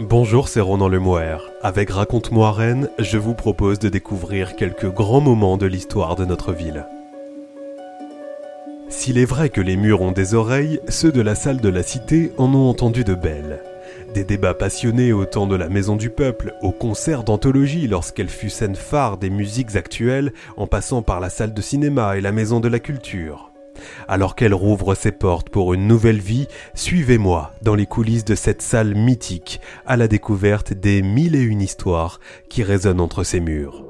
Bonjour, c'est Ronan Lemoire. Avec Raconte-moi Rennes, je vous propose de découvrir quelques grands moments de l'histoire de notre ville. S'il est vrai que les murs ont des oreilles, ceux de la salle de la cité en ont entendu de belles. Des débats passionnés au temps de la Maison du Peuple, au concert d'anthologie lorsqu'elle fut scène phare des musiques actuelles, en passant par la salle de cinéma et la Maison de la Culture. Alors qu'elle rouvre ses portes pour une nouvelle vie, suivez-moi dans les coulisses de cette salle mythique, à la découverte des mille et une histoires qui résonnent entre ses murs.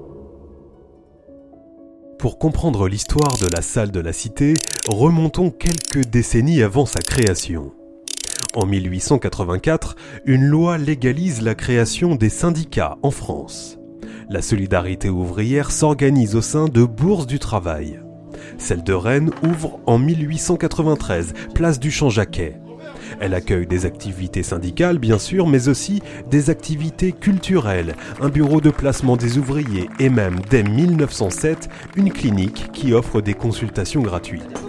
Pour comprendre l'histoire de la salle de la cité, remontons quelques décennies avant sa création. En 1884, une loi légalise la création des syndicats en France. La solidarité ouvrière s'organise au sein de bourses du travail. Celle de Rennes ouvre en 1893, place du Champ-Jacquet. Elle accueille des activités syndicales, bien sûr, mais aussi des activités culturelles, un bureau de placement des ouvriers et même, dès 1907, une clinique qui offre des consultations gratuites.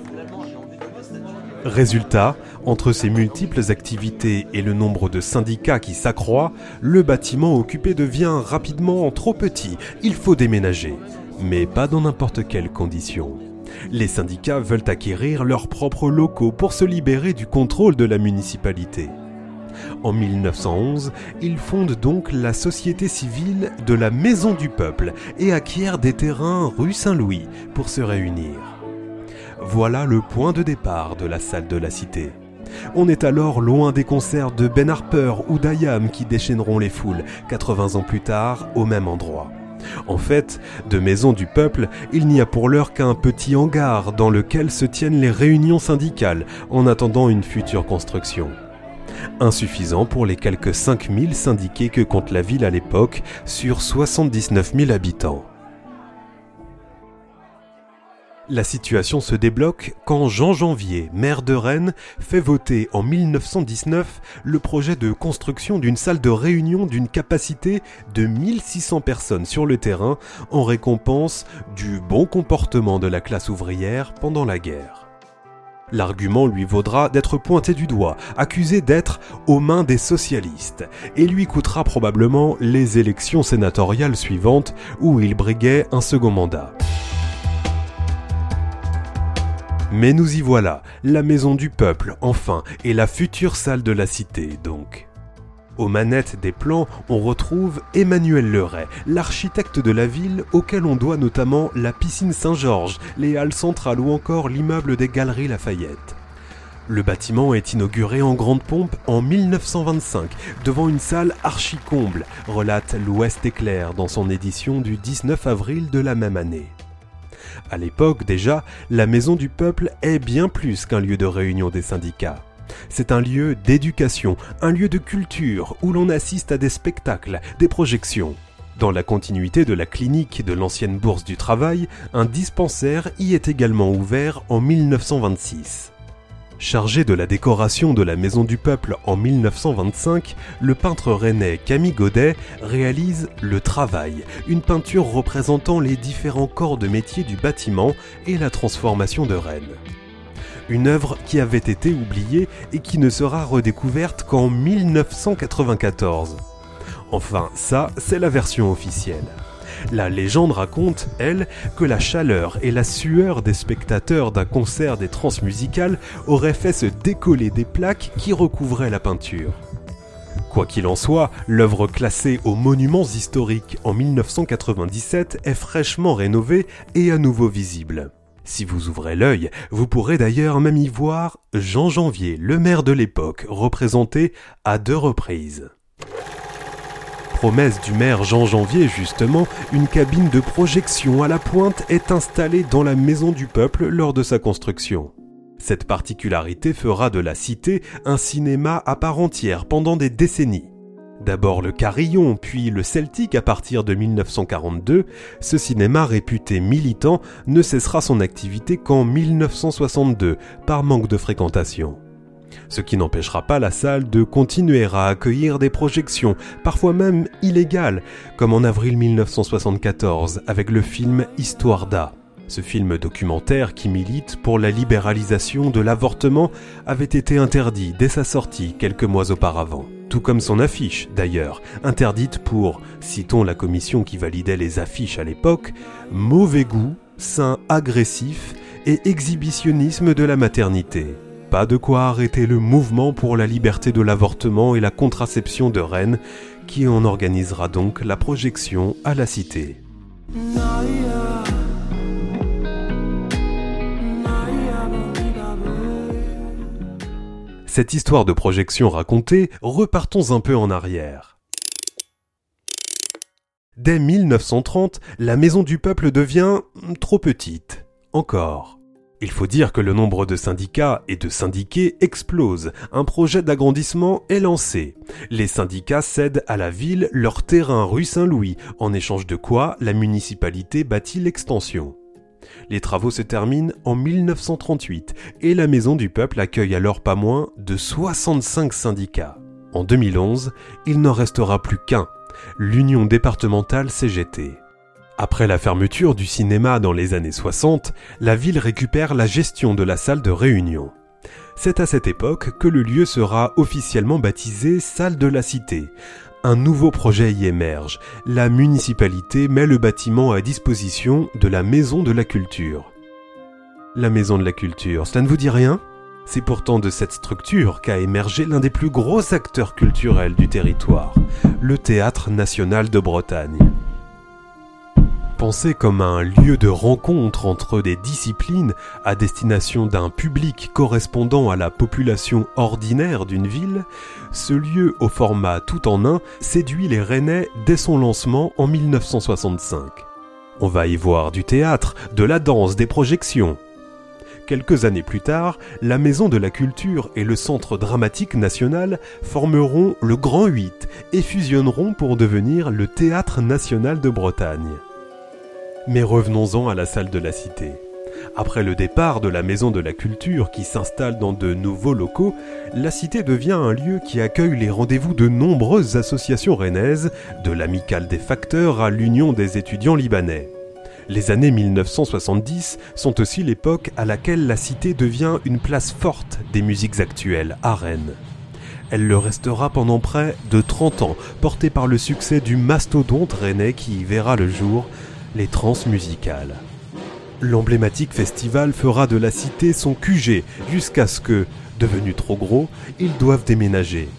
Résultat, entre ces multiples activités et le nombre de syndicats qui s'accroît, le bâtiment occupé devient rapidement trop petit. Il faut déménager. Mais pas dans n'importe quelles conditions. Les syndicats veulent acquérir leurs propres locaux pour se libérer du contrôle de la municipalité. En 1911, ils fondent donc la société civile de la Maison du Peuple et acquièrent des terrains rue Saint-Louis pour se réunir. Voilà le point de départ de la salle de la cité. On est alors loin des concerts de Ben Harper ou d'Ayam qui déchaîneront les foules 80 ans plus tard au même endroit. En fait, de Maison du Peuple, il n'y a pour l'heure qu'un petit hangar dans lequel se tiennent les réunions syndicales en attendant une future construction. Insuffisant pour les quelques 5000 syndiqués que compte la ville à l'époque sur 79 000 habitants. La situation se débloque quand Jean Janvier, maire de Rennes, fait voter en 1919 le projet de construction d'une salle de réunion d'une capacité de 1600 personnes sur le terrain en récompense du bon comportement de la classe ouvrière pendant la guerre. L'argument lui vaudra d'être pointé du doigt, accusé d'être aux mains des socialistes, et lui coûtera probablement les élections sénatoriales suivantes où il briguait un second mandat. Mais nous y voilà, la maison du peuple, enfin, et la future salle de la cité, donc. Aux manettes des plans, on retrouve Emmanuel Leray, l'architecte de la ville auquel on doit notamment la piscine Saint-Georges, les halles centrales ou encore l'immeuble des Galeries Lafayette. Le bâtiment est inauguré en grande pompe en 1925 devant une salle archi-comble, relate l'Ouest éclair dans son édition du 19 avril de la même année. À l'époque déjà, la Maison du Peuple est bien plus qu'un lieu de réunion des syndicats. C'est un lieu d'éducation, un lieu de culture où l'on assiste à des spectacles, des projections. Dans la continuité de la clinique de l'ancienne Bourse du Travail, un dispensaire y est également ouvert en 1926. Chargé de la décoration de la Maison du Peuple en 1925, le peintre rennais Camille Godet réalise Le Travail, une peinture représentant les différents corps de métier du bâtiment et la transformation de Rennes. Une œuvre qui avait été oubliée et qui ne sera redécouverte qu'en 1994. Enfin, ça, c'est la version officielle. La légende raconte, elle, que la chaleur et la sueur des spectateurs d'un concert des transmusicales auraient fait se décoller des plaques qui recouvraient la peinture. Quoi qu'il en soit, l'œuvre classée aux monuments historiques en 1997 est fraîchement rénovée et à nouveau visible. Si vous ouvrez l'œil, vous pourrez d'ailleurs même y voir Jean Janvier, le maire de l'époque, représenté à deux reprises promesse du maire Jean Janvier justement, une cabine de projection à la pointe est installée dans la maison du peuple lors de sa construction. Cette particularité fera de la cité un cinéma à part entière pendant des décennies. D'abord le Carillon, puis le Celtic à partir de 1942, ce cinéma réputé militant ne cessera son activité qu'en 1962 par manque de fréquentation ce qui n'empêchera pas la salle de continuer à accueillir des projections, parfois même illégales, comme en avril 1974 avec le film Histoire d'A. Ce film documentaire qui milite pour la libéralisation de l'avortement avait été interdit dès sa sortie quelques mois auparavant. Tout comme son affiche, d'ailleurs, interdite pour, citons la commission qui validait les affiches à l'époque, mauvais goût, sein agressif et exhibitionnisme de la maternité. Pas de quoi arrêter le mouvement pour la liberté de l'avortement et la contraception de Rennes, qui en organisera donc la projection à la Cité. Cette histoire de projection racontée, repartons un peu en arrière. Dès 1930, la Maison du Peuple devient trop petite. Encore. Il faut dire que le nombre de syndicats et de syndiqués explose. Un projet d'agrandissement est lancé. Les syndicats cèdent à la ville leur terrain rue Saint-Louis, en échange de quoi la municipalité bâtit l'extension. Les travaux se terminent en 1938 et la Maison du Peuple accueille alors pas moins de 65 syndicats. En 2011, il n'en restera plus qu'un, l'Union départementale CGT. Après la fermeture du cinéma dans les années 60, la ville récupère la gestion de la salle de réunion. C'est à cette époque que le lieu sera officiellement baptisé Salle de la Cité, un nouveau projet y émerge. La municipalité met le bâtiment à disposition de la Maison de la Culture. La Maison de la Culture, ça ne vous dit rien? C'est pourtant de cette structure qu'a émergé l'un des plus gros acteurs culturels du territoire, le Théâtre national de Bretagne. Pensé comme un lieu de rencontre entre des disciplines à destination d'un public correspondant à la population ordinaire d'une ville, ce lieu au format tout en un séduit les Rennais dès son lancement en 1965. On va y voir du théâtre, de la danse, des projections. Quelques années plus tard, la Maison de la Culture et le Centre dramatique national formeront le Grand 8 et fusionneront pour devenir le Théâtre national de Bretagne. Mais revenons-en à la salle de la Cité. Après le départ de la Maison de la Culture qui s'installe dans de nouveaux locaux, la Cité devient un lieu qui accueille les rendez-vous de nombreuses associations rennaises, de l'Amicale des Facteurs à l'Union des étudiants libanais. Les années 1970 sont aussi l'époque à laquelle la Cité devient une place forte des musiques actuelles à Rennes. Elle le restera pendant près de 30 ans, portée par le succès du mastodonte rennais qui y verra le jour les transmusicales. L'emblématique festival fera de la cité son QG jusqu'à ce que, devenu trop gros, ils doivent déménager.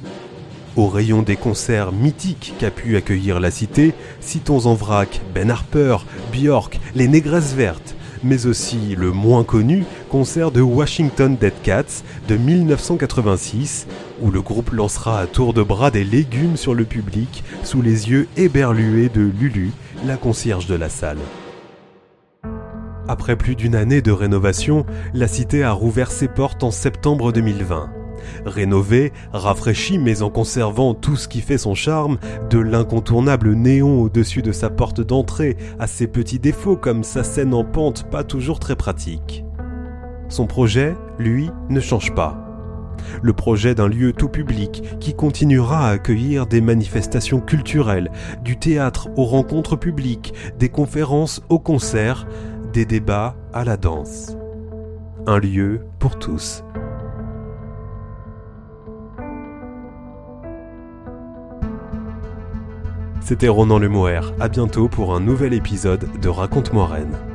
Au rayon des concerts mythiques qu'a pu accueillir la cité, citons en vrac Ben Harper, Björk, les Négresses Vertes, mais aussi le moins connu concert de Washington Dead Cats de 1986, où le groupe lancera à tour de bras des légumes sur le public sous les yeux éberlués de Lulu, la concierge de la salle. Après plus d'une année de rénovation, la cité a rouvert ses portes en septembre 2020. Rénovée, rafraîchie mais en conservant tout ce qui fait son charme, de l'incontournable néon au-dessus de sa porte d'entrée à ses petits défauts comme sa scène en pente pas toujours très pratique. Son projet, lui, ne change pas. Le projet d'un lieu tout public qui continuera à accueillir des manifestations culturelles, du théâtre aux rencontres publiques, des conférences aux concerts, des débats à la danse. Un lieu pour tous. C'était Ronan Lemoer. À bientôt pour un nouvel épisode de Raconte-moi Rennes.